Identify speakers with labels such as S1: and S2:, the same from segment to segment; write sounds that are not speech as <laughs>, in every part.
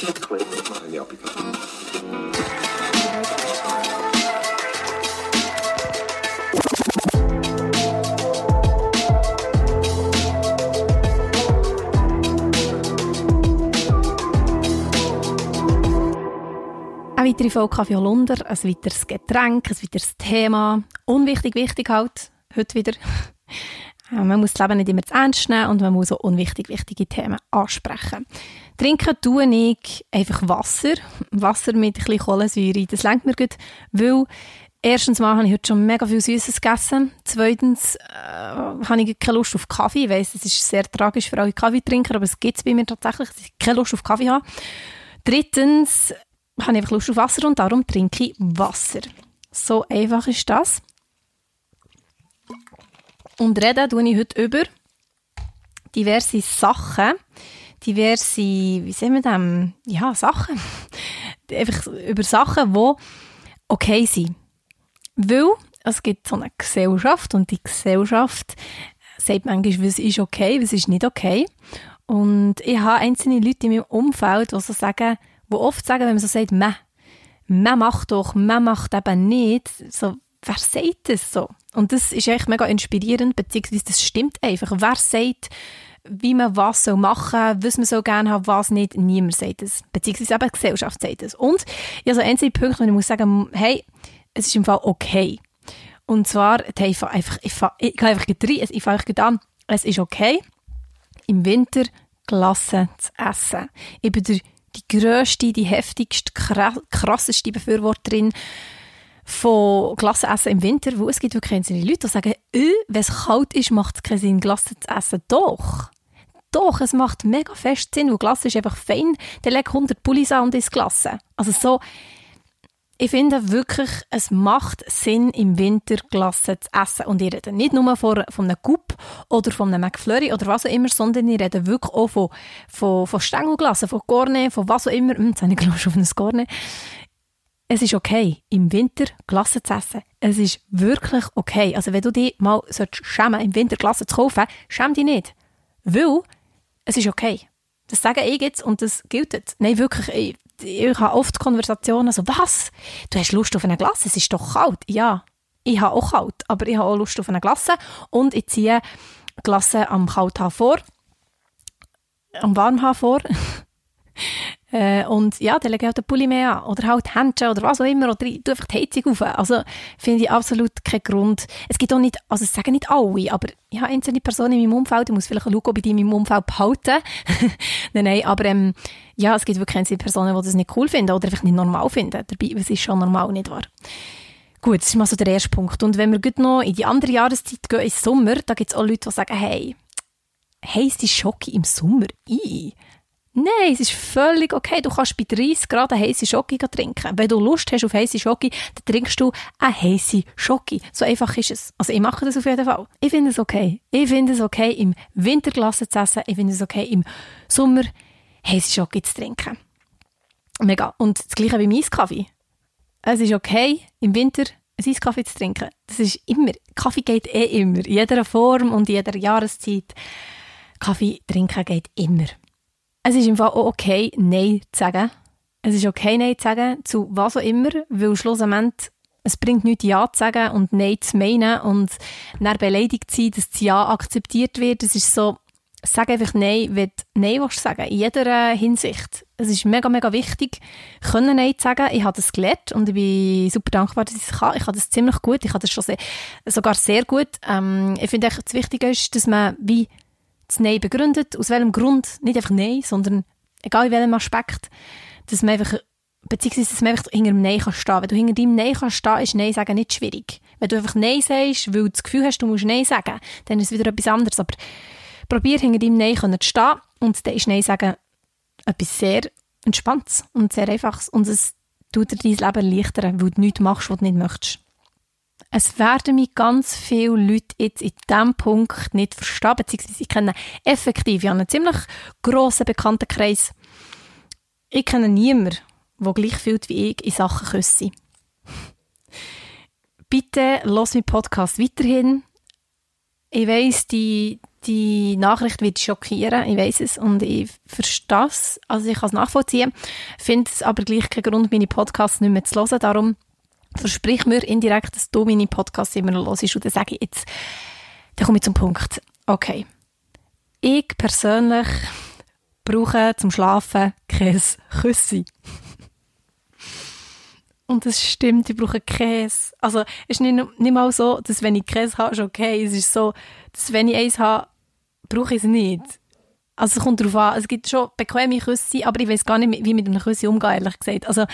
S1: Meine Applikation.
S2: Eine weitere Folge Kaffee Holunder, ein weiteres Getränk, ein weiteres Thema. Unwichtig, wichtig halt, heute wieder. Man muss das Leben nicht immer zu ernst nehmen und man muss auch unwichtig, wichtige Themen ansprechen. Trinken tue ich einfach Wasser. Wasser mit ein bisschen Kohlensäure. Das lenkt mir gut, weil erstens mal habe ich heute schon mega viel Süßes gegessen. Zweitens äh, habe ich keine Lust auf Kaffee. Ich weiss, das ist sehr tragisch für alle Kaffeetrinker, aber es gibt es bei mir tatsächlich, dass ich keine Lust auf Kaffee habe. Drittens habe ich einfach Lust auf Wasser und darum trinke ich Wasser. So einfach ist das. Und reden tue ich heute über diverse Sachen, diverse, wie sehen wir das? Ja, Sachen. <laughs> einfach über Sachen, die okay sind. Weil es gibt so eine Gesellschaft und die Gesellschaft sagt manchmal, was ist okay, was ist nicht okay. Und ich habe einzelne Leute in meinem Umfeld, die so sagen, die oft sagen, wenn man so sagt, man, man macht doch, man macht eben nicht, so, wer sagt das so? Und das ist echt mega inspirierend, beziehungsweise das stimmt einfach. Wer sagt, wie man was soll machen, was man so gerne hat, was nicht, niemand sagt das. Beziehungsweise eben die Gesellschaft sagt das. Und ja, so einzelne Punkte, wo ich muss sagen, hey, es ist im Fall okay. Und zwar, hey, ich fange einfach, ich fange, einfach rein, ich fange einfach an, es ist okay, im Winter Glasse zu essen. Ich bin der die grösste, die heftigste, krasseste Befürworterin von Glassenessen im Winter, wo es gibt wirklich einzelne Leute, die sagen, äh, wenn es kalt ist, macht es keinen Sinn, Glasse zu essen. Doch! Doch, es macht mega fest Sinn, weil Glasse ist einfach fein. Der legt 100 Pullis an und ist Glasse. Also so, ich finde wirklich, es macht Sinn, im Winter Glasse zu essen. Und ich rede nicht nur von, von einem Coup oder von einem McFlurry oder was auch immer, sondern ich rede wirklich auch von, von, von Stängelglasse, von Cornet, von was auch immer. Hm, jetzt habe ich gelassen auf ein Cornet. Es ist okay, im Winter Glasse zu essen. Es ist wirklich okay. Also wenn du dich mal schämen im Winter Glasse zu kaufen, schäm dich nicht. Weil es ist okay. Das sage ich jetzt und das gilt. Nein, wirklich, ich, ich habe oft Konversationen so, was? Du hast Lust auf eine Glasse? Es ist doch kalt. Ja, ich habe auch kalt, aber ich habe auch Lust auf eine Glasse und ich ziehe Glasse am Kalthaar vor, am Warmhaar vor <laughs> Äh, und ja, dann lege ich halt den Pulli mehr an. Oder halt Händchen oder was auch immer. Oder ich tue einfach die Heizung auf. Also finde ich absolut keinen Grund. Es gibt auch nicht, also es sagen nicht alle, aber ich habe einzelne Personen in meinem Umfeld, ich muss vielleicht schauen, ob ich die in meinem Umfeld behalte. <laughs> nein, nein, aber ähm, ja, es gibt wirklich einzelne Personen, die das nicht cool finden oder einfach nicht normal finden. Dabei, es ist schon normal, nicht wahr? Gut, das ist mal so der erste Punkt. Und wenn wir gut noch in die andere Jahreszeit gehen, im Sommer, da gibt es auch Leute, die sagen, hey, heisse Schocke im Sommer? I. Nein, es ist völlig okay. Du kannst bei 30 Grad eine heiße Schoki trinken. Wenn du Lust hast auf heiße Schoki, dann trinkst du eine heiße Schoki. So einfach ist es. Also ich mache das auf jeden Fall. Ich finde es okay. Ich finde es okay, im Winter Glasse zu essen. Ich finde es okay, im Sommer heiße Schoki zu trinken. Mega. Und das gleiche wie Eiskaffee. Es ist okay, im Winter einen Eiskaffee zu trinken. Das ist immer. Kaffee geht eh immer. In jeder Form und in jeder Jahreszeit. Kaffee trinken geht immer. Es ist im Fall auch okay, Nein zu sagen. Es ist okay, Nein zu sagen, zu was auch immer, weil schlussendlich es bringt nichts, Ja zu sagen und Nein zu meinen und dann beleidigt zu sein, dass das Ja akzeptiert wird. Es ist so, sag einfach Nein, wenn du Nein willst sagen, in jeder Hinsicht. Es ist mega, mega wichtig, können Nein zu sagen. Ich habe das gelernt und ich bin super dankbar, dass ich es kann. Ich habe das ziemlich gut, ich habe das schon sehr, sogar sehr gut. Ähm, ich finde, das Wichtige ist, dass man wie das Nein begründet, aus welchem Grund, nicht einfach Nein, sondern egal in welchem Aspekt, dass man einfach, beziehungsweise dass man einfach hinter dem Nein kann stehen. Wenn du hinter deinem Nein kannst stehen, ist Nein sagen nicht schwierig. Wenn du einfach Nein sagst, weil du das Gefühl hast, du musst Nein sagen, dann ist es wieder etwas anderes. Aber probier hinter deinem Nein zu stehen und dann ist Nein sagen etwas sehr Entspanntes und sehr Einfaches und es tut dir dein Leben erleichtern, weil du nichts machst, was du nicht möchtest. Es werden mich ganz viele Leute jetzt in diesem Punkt nicht verstehen, beziehungsweise ich kenne effektiv ja einen ziemlich grossen Bekanntenkreis. Ich kenne niemanden, der gleich fühlt wie ich in Sachen Küsse. Bitte lass meinen Podcast weiterhin. Ich weiss, die, die Nachricht wird schockieren, ich weiß es und ich verstehe es, also ich kann es nachvollziehen, finde es aber gleich keinen Grund, meine Podcasts nicht mehr zu hören, darum versprich mir indirekt, dass du meine Podcasts immer noch hörst und dann sage ich jetzt, dann komme ich zum Punkt. Okay. Ich persönlich brauche zum Schlafen kein Küssi. Und das stimmt, ich brauche Käse. Also, es ist nicht, nicht mal so, dass wenn ich Käse habe, ist okay. Es ist so, dass wenn ich eins habe, brauche ich es nicht. Also, es kommt darauf an. Es gibt schon bequeme Küsse, aber ich weiß gar nicht, wie ich mit einem Küsse umgehe, ehrlich gesagt. Also,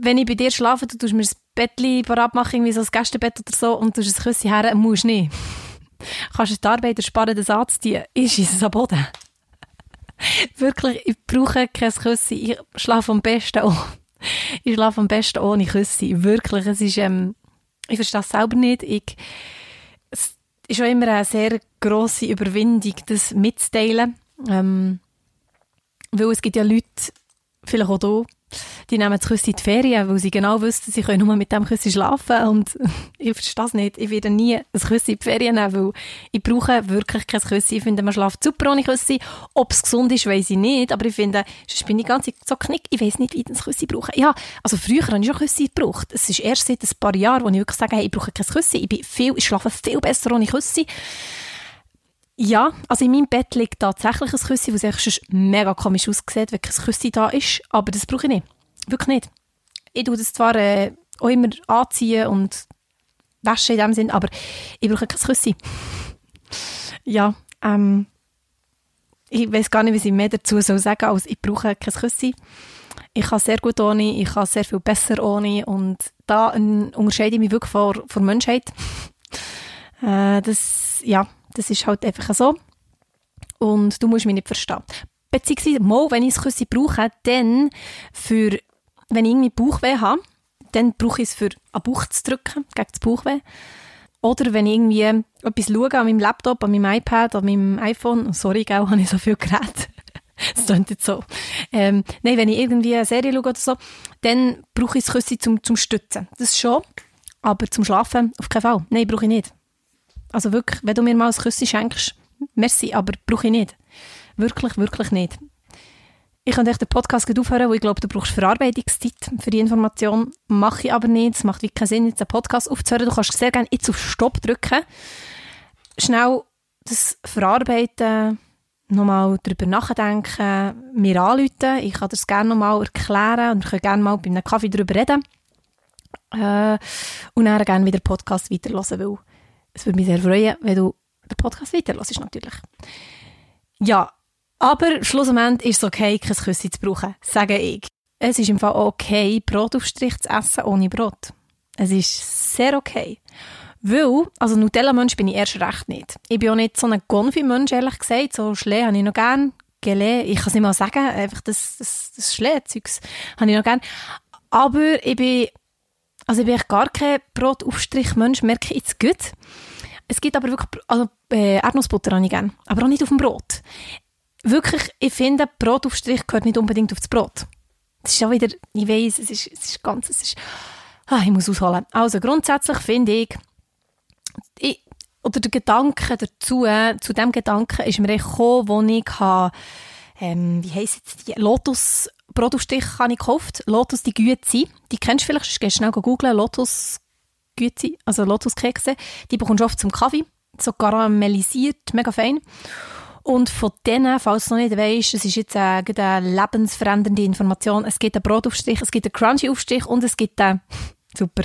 S2: wenn ich bei dir schlafe, du tust mir das Bettchen parat machen, irgendwie so ein Gästebett oder so, und tust ein Küsse her, musst nicht. <laughs> Kannst du die Arbeit ersparen, den Satz ziehen, ist es am Boden. <laughs> Wirklich, ich brauche kein Küsse. Ich schlafe am besten auch <laughs> ich schlafe am besten ohne Küsse. Wirklich, es ist, ähm, ich verstehe es selber nicht. Ich, es ist auch immer eine sehr grosse Überwindung, das mitzuteilen. Ähm, weil es gibt ja Leute, vielleicht auch hier, die nehmen das Küsse in die Ferien, weil sie genau wissen, sie können nur mit dem Küsse schlafen und <laughs> ich verstehe das nicht. Ich werde nie ein Küsse in die Ferien nehmen, weil ich brauche wirklich kein Küsse. Ich finde, man schlaft super ohne Küsse. Ob es gesund ist, weiß ich nicht, aber ich finde, sonst bin ich ganz so knick, ich weiß nicht, wie ich das Küsse brauche. Ja, also früher habe ich schon Küsse gebraucht. Es ist erst seit ein paar Jahren, wo ich wirklich sage, hey, ich brauche kein Küsse. Ich, bin viel, ich schlafe viel besser ohne Küsse. Ja, also in meinem Bett liegt tatsächlich ein Küssi, was echt mega komisch aussieht, wenn kein Küssi da ist, aber das brauche ich nicht. Wirklich nicht. Ich tue das zwar äh, auch immer anziehen und waschen in dem Sinn, aber ich brauche kein Küssi. <laughs> ja, ähm, ich weiß gar nicht, was ich mehr dazu soll sagen als ich brauche kein Küssi. Ich kann sehr gut ohne, ich kann sehr viel besser ohne und da unterscheide ich mich wirklich vor, vor Menschheit. <laughs> äh, das, ja, das ist halt einfach so. Und du musst mich nicht verstehen. Beziehungsweise, mal, wenn ich es Küsse brauche, dann für, wenn ich irgendwie Bauchweh habe, dann brauche ich es für einen Bauch zu drücken, gegen das Bauchweh. Oder wenn ich irgendwie etwas schaue an meinem Laptop, an meinem iPad, an meinem iPhone, sorry, gell, <laughs> habe ich so viel Geräte. das klingt jetzt so. Ähm, nein, wenn ich irgendwie eine Serie schaue oder so, dann brauche ich das Küsse zum, zum Stützen. Das schon, aber zum Schlafen auf keinen Fall. Nein, brauche ich nicht. Also wirklich, wenn du mir mal ein Küssi schenkst, merci, aber brauche ich nicht. Wirklich, wirklich nicht. Ich könnte echt den Podcast aufhören, weil ich glaube, du brauchst Verarbeitungszeit für die Information. Mache ich aber nicht. Es macht wirklich keinen Sinn, jetzt einen Podcast aufzuhören. Du kannst sehr gerne jetzt auf Stopp drücken. Schnell das Verarbeiten, nochmal darüber nachdenken, mir anrufen. Ich kann das gerne nochmal erklären und wir können gerne mal bei einem Kaffee darüber reden. Äh, und dann gerne wieder Podcast weiterhören, weil es würde mich sehr freuen, wenn du den Podcast weiterlässt, natürlich. Ja, aber schlussendlich ist es okay, kein Küssi zu brauchen, sage ich. Es ist im Fall okay, Brotaufstrich zu essen ohne Brot. Es ist sehr okay. Weil, also Nutella-Mensch bin ich erst recht nicht. Ich bin auch nicht so ein Gonfi-Mensch, ehrlich gesagt. So Schlee habe ich noch gern. Gelee, ich kann es nicht mal sagen, einfach das, das, das Schlee-Zeugs habe ich noch gern. Aber ich bin also ich bin gar kein Brotaufstrich-Mensch, merke ich jetzt gut. Es gibt aber wirklich, also äh, Erdnussbutter habe ich gerne, aber auch nicht auf dem Brot. Wirklich, ich finde, Brotaufstrich gehört nicht unbedingt auf das Brot. Das ist auch wieder, ich weiß, es ist, es ist ganz, es ist, ah, ich muss ausholen. Also grundsätzlich finde ich, ich, oder der Gedanke dazu, zu dem Gedanken ist mir gekommen, wo ich habe, ähm, wie heisst jetzt die, Lotus Brotaufstich habe ich gekauft. Lotus die Güezi. Die kennst du vielleicht, gehst schnell googeln. Lotus Güezi, also Lotus Kekse. Die bekommst du oft zum Kaffee. So karamellisiert, mega fein. Und von denen, falls du noch nicht weißt, es ist jetzt äh, eine lebensverändernde Information. Es gibt einen Brotaufstrich, es gibt einen Crunchy-Aufstrich und es gibt einen, <laughs> super,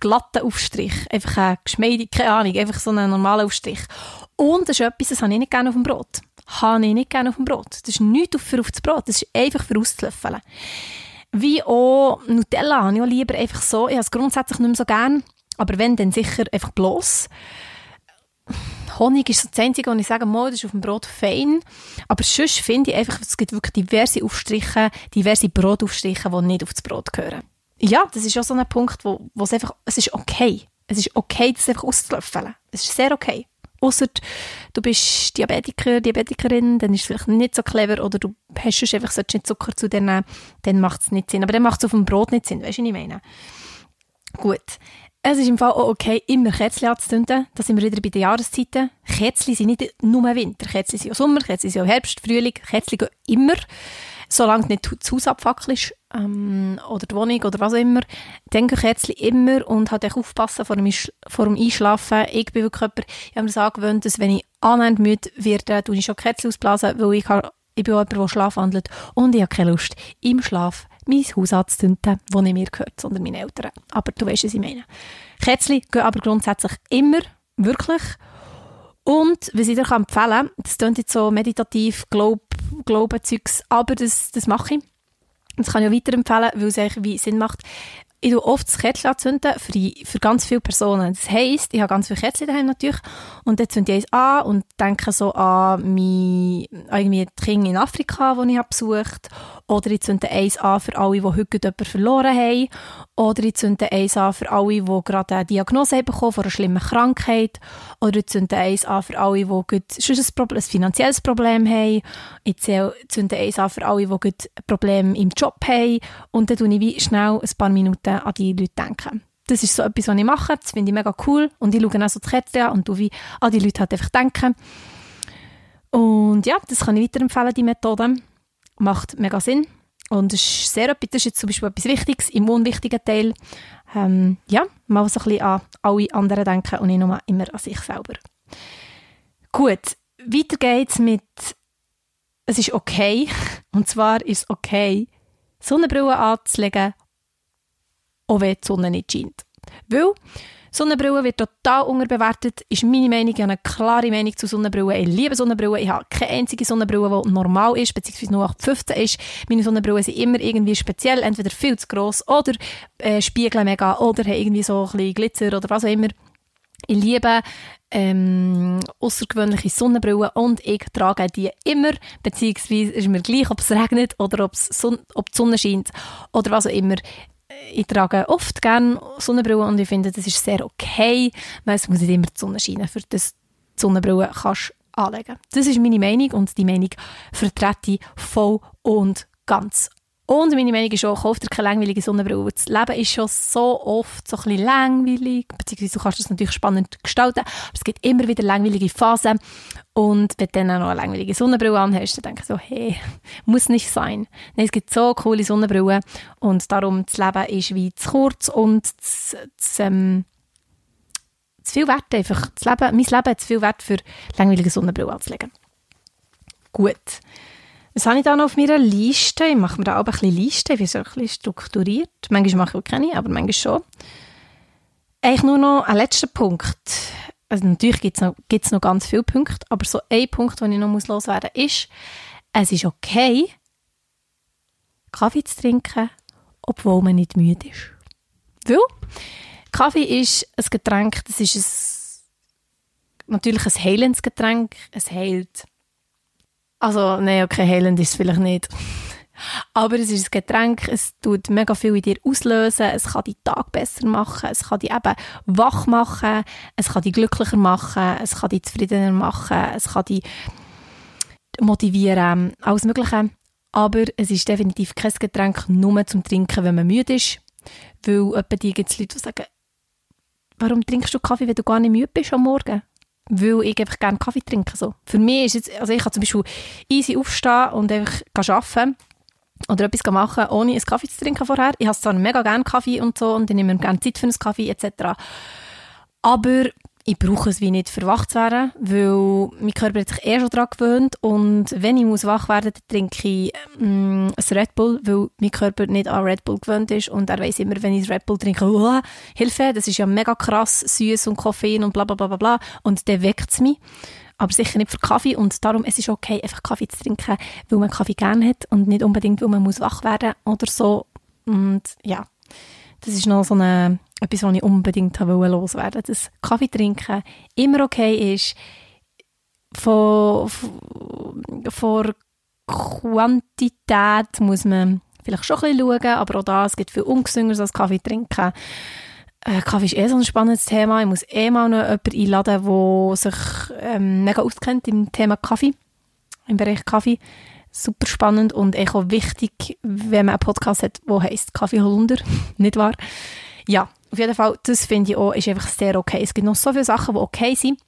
S2: glatten Aufstrich. Einfach ein geschmeidig, keine Ahnung, einfach so einen normalen Aufstrich. Und das ist etwas, das habe ich nicht gerne auf dem Brot habe ich nicht gerne auf dem Brot. Das ist nichts für auf das Brot, das ist einfach für auszulöffeln. Wie auch Nutella habe ich auch lieber einfach so, ich habe es grundsätzlich nicht mehr so gerne, aber wenn, dann sicher einfach bloß. Honig ist so das Einzige, was ich sage, mal, das ist auf dem Brot fein. Aber sonst finde ich einfach, es gibt wirklich diverse Aufstriche, diverse Brotaufstriche, die nicht auf das Brot gehören. Ja, das ist auch so ein Punkt, wo, wo es einfach, es ist okay. Es ist okay, das einfach auszulöffeln. Es ist sehr okay. Ausser du bist Diabetiker, Diabetikerin, dann ist es vielleicht nicht so clever oder du hast schon einfach nicht Zucker zu dir nehmen, dann macht es nicht Sinn. Aber dann macht es auf dem Brot nicht Sinn, weißt du, was ich meine? Gut. Es ist im Fall auch okay, immer Kätzchen anzuzünden. Da sind wir wieder bei den Jahreszeiten. Kätzchen sind nicht nur Winter. Kätzchen sind auch Sommer, Kätzchen sind auch Herbst, Frühling. Kätzchen gehen immer. Solange nicht das Haus abfackelt ist, ähm, oder die Wohnung oder was auch immer, dann gehen Kätzchen immer und halt auch aufpassen vor dem, vor dem Einschlafen. Ich bin wirklich jemand, ich habe mir das angewöhnt, dass wenn ich annehmend müde werde, tue ich schon Kätzchen ausblasen, weil ich, habe, ich bin auch jemand, der Schlaf handelt und ich habe keine Lust, im Schlaf mein Haus anzuzünden, das nicht mir gehört, sondern meine Eltern. Aber du weißt, was ich meine. Kätzchen gehen aber grundsätzlich immer, wirklich. Und was ich dir empfehlen kann, das klingt jetzt so meditativ, Glaub, Glaubenzeugs, aber das, das mache ich. Das kann ich auch weiterempfehlen, weil es eigentlich wie Sinn macht. Ich tue oft das Kerzchen anzünden für, für ganz viele Personen. Das heisst, ich habe ganz viele Kerzchen daheim natürlich und dann zünde ich eins an und denke so an mein, irgendwie die Kinder in Afrika, die ich habe besucht oder ich zünde eins an für alle, die heute jemanden verloren haben oder ich zünde eins an für alle, die gerade eine Diagnose bekommen von einer schlimmen Krankheit oder ich zünde eins an für alle, die schon ein, Problem, ein finanzielles Problem haben. Ich zünde eins an für alle, die ein Problem im Job haben und dann tue ich wie schnell ein paar Minuten an die Leute denken. Das ist so etwas, was ich mache. Das finde ich mega cool. Und ich schaue auch so die Kette an und du wie an die Leute halt einfach denken. Und ja, das kann ich weiterempfehlen, die Methode. Macht mega Sinn. Und es ist sehr etwas, das ist jetzt zum Beispiel etwas Wichtiges im unwichtigen Teil. Ähm, ja, mal so ein bisschen an alle anderen denken und nicht nur immer an sich selber. Gut, weiter geht's mit es ist okay. <laughs> Und zwar ist es okay, Sonnenbrille anzulegen auch wenn die Sonne nicht scheint. Weil Sonnenbrille wird total unterbewertet, ist meine Meinung. Ich habe eine klare Meinung zu Sonnenbrille. Ich liebe Sonnenbrille. Ich habe keine einzige Sonnenbrille, die normal ist, beziehungsweise nur 15 ist. Meine Sonnenbrillen sind immer irgendwie speziell, entweder viel zu gross oder äh, spiegeln mega oder haben irgendwie so ein bisschen Glitzer oder was auch immer. Ich liebe ähm, außergewöhnliche Sonnenbrillen und ich trage die immer, beziehungsweise ist mir gleich, ob es regnet oder ob die Sonne scheint oder was auch immer ich trage oft gerne Sonnenbrille und ich finde, das ist sehr okay, weil es muss nicht immer die Sonne scheinen, für das die Sonnenbrille kannst anlegen. Das ist meine Meinung und die Meinung vertrete ich voll und ganz. Und meine Meinung ist auch, kauft dir keine langweilige Sonnenbrille. Das Leben ist schon so oft so ein bisschen langweilig, beziehungsweise du kannst es natürlich spannend gestalten, aber es gibt immer wieder langweilige Phasen. Und wenn du dann auch noch eine langweilige Sonnenbrille anhast, dann denke ich so, hey, muss nicht sein. Nein, es gibt so coole Sonnenbrillen und darum, das Leben ist wie zu kurz und zu, zu, ähm, zu viel Wert einfach. Das Leben, mein Leben hat zu viel Wert für langweilige Sonnenbrille anzulegen. Gut. Was habe ich da noch auf meiner Liste? Ich mache mir da auch ein bisschen Liste, bin so ein bisschen strukturiert. Manchmal mache ich auch keine, aber manchmal schon. Eigentlich nur noch ein letzter Punkt. Also natürlich gibt es noch, noch ganz viele Punkte, aber so ein Punkt, den ich noch loswerden muss, ist, es ist okay, Kaffee zu trinken, obwohl man nicht müde ist. Weil Kaffee ist ein Getränk, das ist ein, natürlich ein heilendes Getränk. Es heilt also, nein, okay, heilend ist es vielleicht nicht. Aber es ist ein Getränk, es tut mega viel in dir auslösen, es kann die Tag besser machen, es kann dich eben wach machen, es kann dich glücklicher machen, es kann dich zufriedener machen, es kann dich motivieren, alles Mögliche. Aber es ist definitiv kein Getränk nur zum Trinken, wenn man müde ist. Weil etwa die gibt es Leute, die sagen, warum trinkst du Kaffee, wenn du gar nicht müde bist am Morgen? Weil ich einfach gerne Kaffee trinke. So. Für mich ist jetzt, also ich kann zum Beispiel easy aufstehen und einfach arbeiten oder etwas machen, ohne einen Kaffee zu trinken vorher. Ich habe zwar mega gerne Kaffee und so und ich nehme mir gerne Zeit für einen Kaffee etc. Aber ich brauche es wie nicht für wach zu werden, weil mein Körper hat sich eh schon daran gewöhnt und wenn ich muss wach werden muss, dann trinke ich ähm, ein Red Bull, weil mein Körper nicht an Red Bull gewöhnt ist und er weiß immer, wenn ich Red Bull trinke, oh, Hilfe, das ist ja mega krass, süß und Koffein und bla bla bla bla und der weckt es mich. Aber sicher nicht für Kaffee und darum es ist okay, einfach Kaffee zu trinken, weil man Kaffee gerne hat und nicht unbedingt, weil man muss wach werden oder so. Und ja, das ist noch so eine, etwas, was ich unbedingt loswerden wollte. Dass Kaffee trinken immer okay ist. Von, von Quantität muss man vielleicht schon ein bisschen schauen, aber auch da, es gibt viel ungesünderes als Kaffee trinken. Äh, Kaffee ist eh so ein spannendes Thema. Ich muss eh mal noch jemanden einladen, der sich ähm, mega auskennt im Thema Kaffee, im Bereich Kaffee super spannend und auch wichtig, wenn man einen Podcast hat, der heisst Kaffee Holunder, <laughs> nicht wahr? Ja, auf jeden Fall, das finde ich auch, ist einfach sehr okay. Es gibt noch so viele Sachen, die okay sind.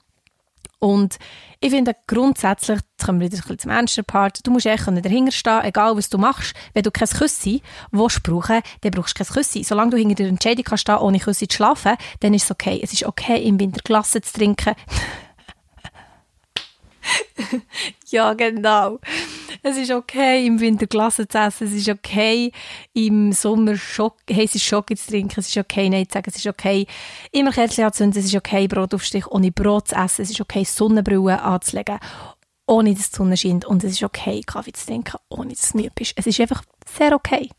S2: Und ich finde grundsätzlich, jetzt kommen wir wieder ein bisschen zum ernsten Part, du musst eigentlich dahinter stehen, egal was du machst. Wenn du kein Küssi willst brauchen, dann brauchst du kein Küssi. Solange du hinter der Entscheidung kannst stehen, ohne Küssi zu schlafen, dann ist es okay. Es ist okay, im Winter Glasse zu trinken. <laughs> <laughs> ja, genau. Es ist okay, im Winter Glasse zu essen. Es ist okay, im Sommer Schock, heiße Schoki zu trinken. Es ist okay, Nein zu sagen. Es ist okay, immer Kerzen anzünden. Es ist okay, Brot auf Stich ohne Brot zu essen. Es ist okay, Sonnenbrille anzulegen, ohne dass die Sonne scheint. Und es ist okay, Kaffee zu trinken, ohne dass du müde bist. Es ist einfach sehr okay,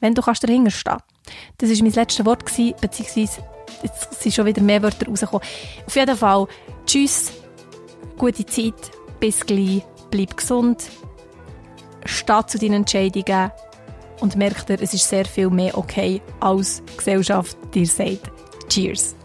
S2: wenn du kannst dahinter stehen. Das war mein letztes Wort, gewesen, beziehungsweise jetzt sind schon wieder mehr Wörter rausgekommen. Auf jeden Fall, tschüss, gute Zeit, bis gleich, bleib gesund, steh zu deinen Entscheidungen und merk dir, es ist sehr viel mehr okay, als Gesellschaft dir sagt. Cheers!